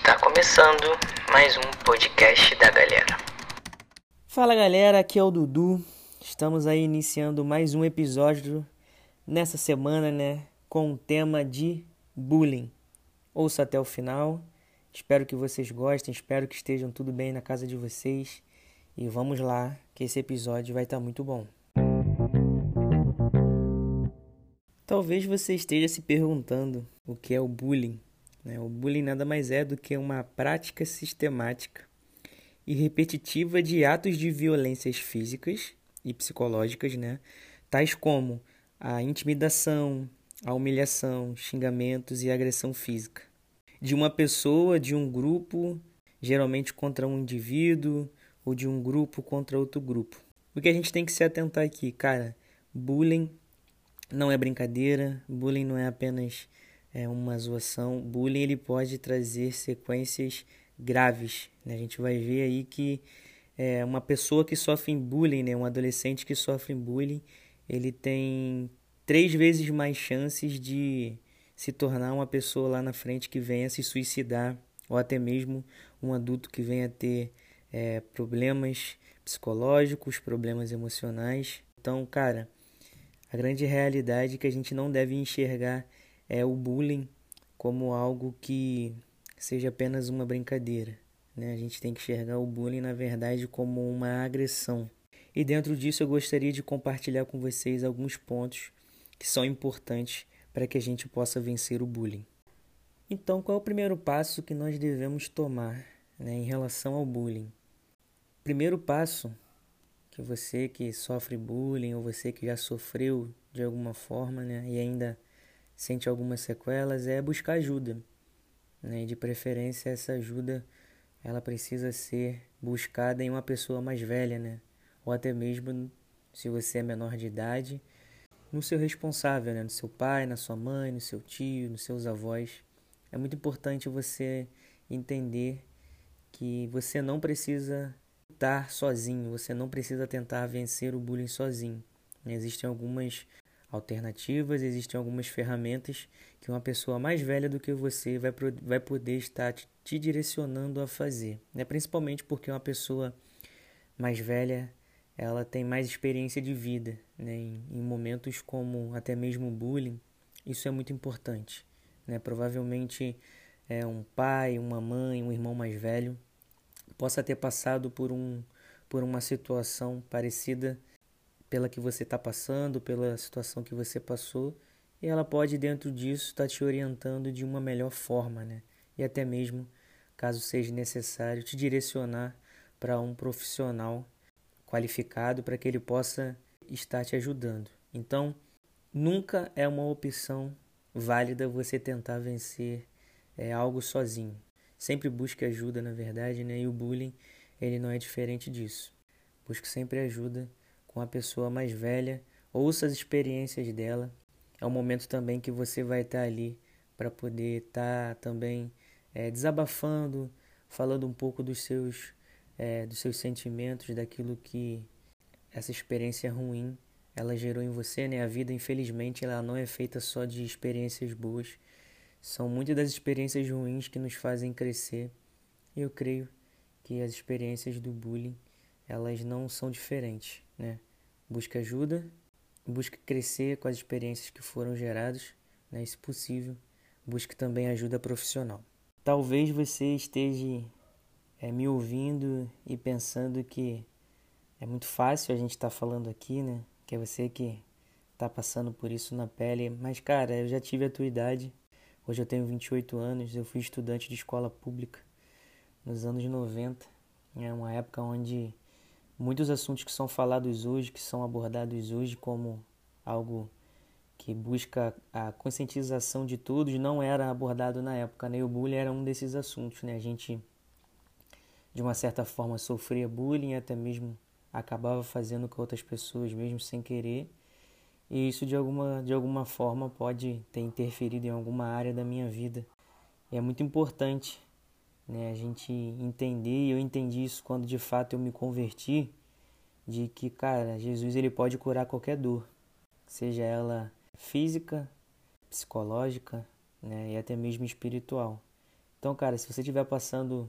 Está começando mais um podcast da galera. Fala galera, aqui é o Dudu. Estamos aí iniciando mais um episódio nessa semana, né, com o tema de bullying. Ouça até o final. Espero que vocês gostem, espero que estejam tudo bem na casa de vocês. E vamos lá, que esse episódio vai estar muito bom. Talvez você esteja se perguntando o que é o bullying. Né? O bullying nada mais é do que uma prática sistemática e repetitiva de atos de violências físicas e psicológicas, né? tais como a intimidação, a humilhação, xingamentos e agressão física. De uma pessoa, de um grupo, geralmente contra um indivíduo ou de um grupo contra outro grupo. O que a gente tem que se atentar aqui, cara, bullying não é brincadeira, bullying não é apenas é, uma zoação, bullying ele pode trazer sequências graves. Né? A gente vai ver aí que é, uma pessoa que sofre bullying, né? um adolescente que sofre bullying, ele tem três vezes mais chances de se tornar uma pessoa lá na frente que venha se suicidar, ou até mesmo um adulto que venha ter é, problemas psicológicos, problemas emocionais. Então, cara, a grande realidade que a gente não deve enxergar é o bullying como algo que seja apenas uma brincadeira. Né? A gente tem que enxergar o bullying, na verdade, como uma agressão. E dentro disso eu gostaria de compartilhar com vocês alguns pontos que são importantes para que a gente possa vencer o bullying. Então, qual é o primeiro passo que nós devemos tomar né, em relação ao bullying? Primeiro passo que você que sofre bullying ou você que já sofreu de alguma forma, né, e ainda sente algumas sequelas, é buscar ajuda, né? De preferência essa ajuda ela precisa ser buscada em uma pessoa mais velha, né? Ou até mesmo se você é menor de idade, no seu responsável, né? No seu pai, na sua mãe, no seu tio, nos seus avós. É muito importante você entender que você não precisa lutar sozinho, você não precisa tentar vencer o bullying sozinho. Existem algumas alternativas, existem algumas ferramentas que uma pessoa mais velha do que você vai, vai poder estar te, te direcionando a fazer. Né? Principalmente porque uma pessoa mais velha ela tem mais experiência de vida. Né? Em, em momentos como até mesmo bullying, isso é muito importante. Né? Provavelmente é um pai, uma mãe, um irmão mais velho possa ter passado por, um, por uma situação parecida pela que você está passando, pela situação que você passou, e ela pode, dentro disso, estar tá te orientando de uma melhor forma, né? E até mesmo, caso seja necessário, te direcionar para um profissional qualificado para que ele possa estar te ajudando. Então, nunca é uma opção válida você tentar vencer é, algo sozinho. Sempre busque ajuda, na verdade, né? E o bullying, ele não é diferente disso. Busque sempre ajuda com a pessoa mais velha, ouça as experiências dela. É um momento também que você vai estar ali para poder estar também é, desabafando, falando um pouco dos seus, é, dos seus sentimentos, daquilo que essa experiência ruim ela gerou em você, né? A vida, infelizmente, ela não é feita só de experiências boas são muitas das experiências ruins que nos fazem crescer. E eu creio que as experiências do bullying, elas não são diferentes, né? Busque ajuda, busque crescer com as experiências que foram geradas, né? Se possível, busque também ajuda profissional. Talvez você esteja é, me ouvindo e pensando que é muito fácil a gente estar tá falando aqui, né? Que é você que está passando por isso na pele. Mas, cara, eu já tive a tua idade Hoje eu tenho 28 anos, eu fui estudante de escola pública nos anos 90. É uma época onde muitos assuntos que são falados hoje, que são abordados hoje como algo que busca a conscientização de todos, não era abordado na época. Né? O bullying era um desses assuntos. Né? A gente, de uma certa forma, sofria bullying, até mesmo acabava fazendo com outras pessoas, mesmo sem querer e isso de alguma, de alguma forma pode ter interferido em alguma área da minha vida. E é muito importante né, a gente entender, eu entendi isso quando de fato eu me converti, de que, cara, Jesus ele pode curar qualquer dor, seja ela física, psicológica né, e até mesmo espiritual. Então, cara, se você estiver passando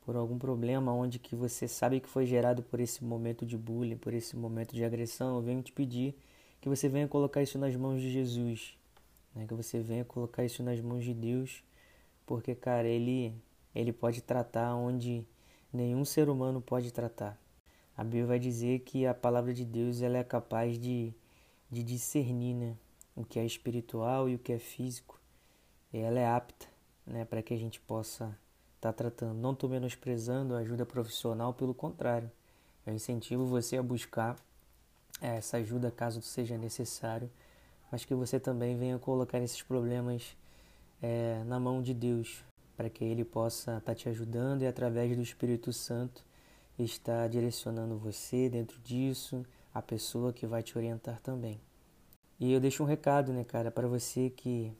por algum problema onde que você sabe que foi gerado por esse momento de bullying, por esse momento de agressão, eu venho te pedir que você venha colocar isso nas mãos de Jesus, né? que você venha colocar isso nas mãos de Deus, porque, cara, ele, ele pode tratar onde nenhum ser humano pode tratar. A Bíblia vai dizer que a palavra de Deus ela é capaz de, de discernir né? o que é espiritual e o que é físico. E ela é apta né? para que a gente possa estar tá tratando. Não estou menosprezando a ajuda profissional, pelo contrário. Eu incentivo você a buscar é, essa ajuda caso seja necessário, mas que você também venha colocar esses problemas é, na mão de Deus, para que Ele possa estar tá te ajudando e através do Espírito Santo estar direcionando você dentro disso, a pessoa que vai te orientar também. E eu deixo um recado, né, cara, para você que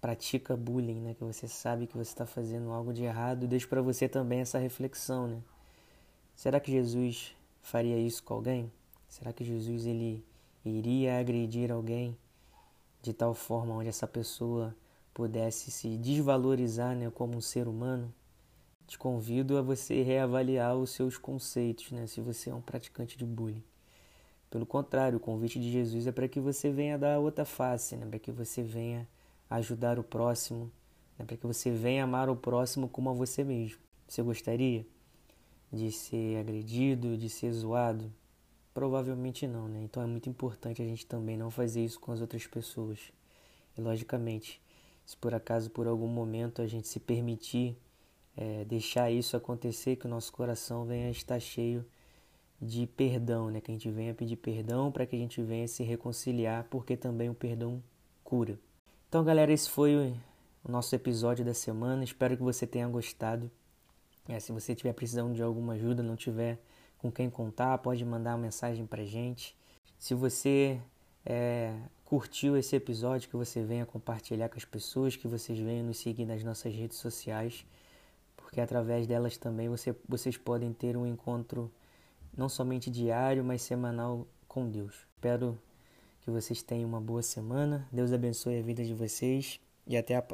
pratica bullying, né, que você sabe que você está fazendo algo de errado, deixo para você também essa reflexão, né? Será que Jesus faria isso com alguém? Será que Jesus ele iria agredir alguém de tal forma onde essa pessoa pudesse se desvalorizar, né, como um ser humano? Te convido a você reavaliar os seus conceitos, né, se você é um praticante de bullying. Pelo contrário, o convite de Jesus é para que você venha dar outra face, né, para que você venha ajudar o próximo, né, para que você venha amar o próximo como a você mesmo. Você gostaria de ser agredido, de ser zoado? Provavelmente não, né? Então é muito importante a gente também não fazer isso com as outras pessoas. E logicamente, se por acaso por algum momento a gente se permitir é, deixar isso acontecer, que o nosso coração venha estar cheio de perdão, né? Que a gente venha pedir perdão para que a gente venha se reconciliar, porque também o perdão cura. Então, galera, esse foi o nosso episódio da semana. Espero que você tenha gostado. É, se você tiver precisando de alguma ajuda, não tiver com quem contar, pode mandar uma mensagem pra gente. Se você é, curtiu esse episódio, que você venha compartilhar com as pessoas, que vocês venham nos seguir nas nossas redes sociais, porque através delas também você, vocês podem ter um encontro não somente diário, mas semanal com Deus. Espero que vocês tenham uma boa semana. Deus abençoe a vida de vocês e até a próxima.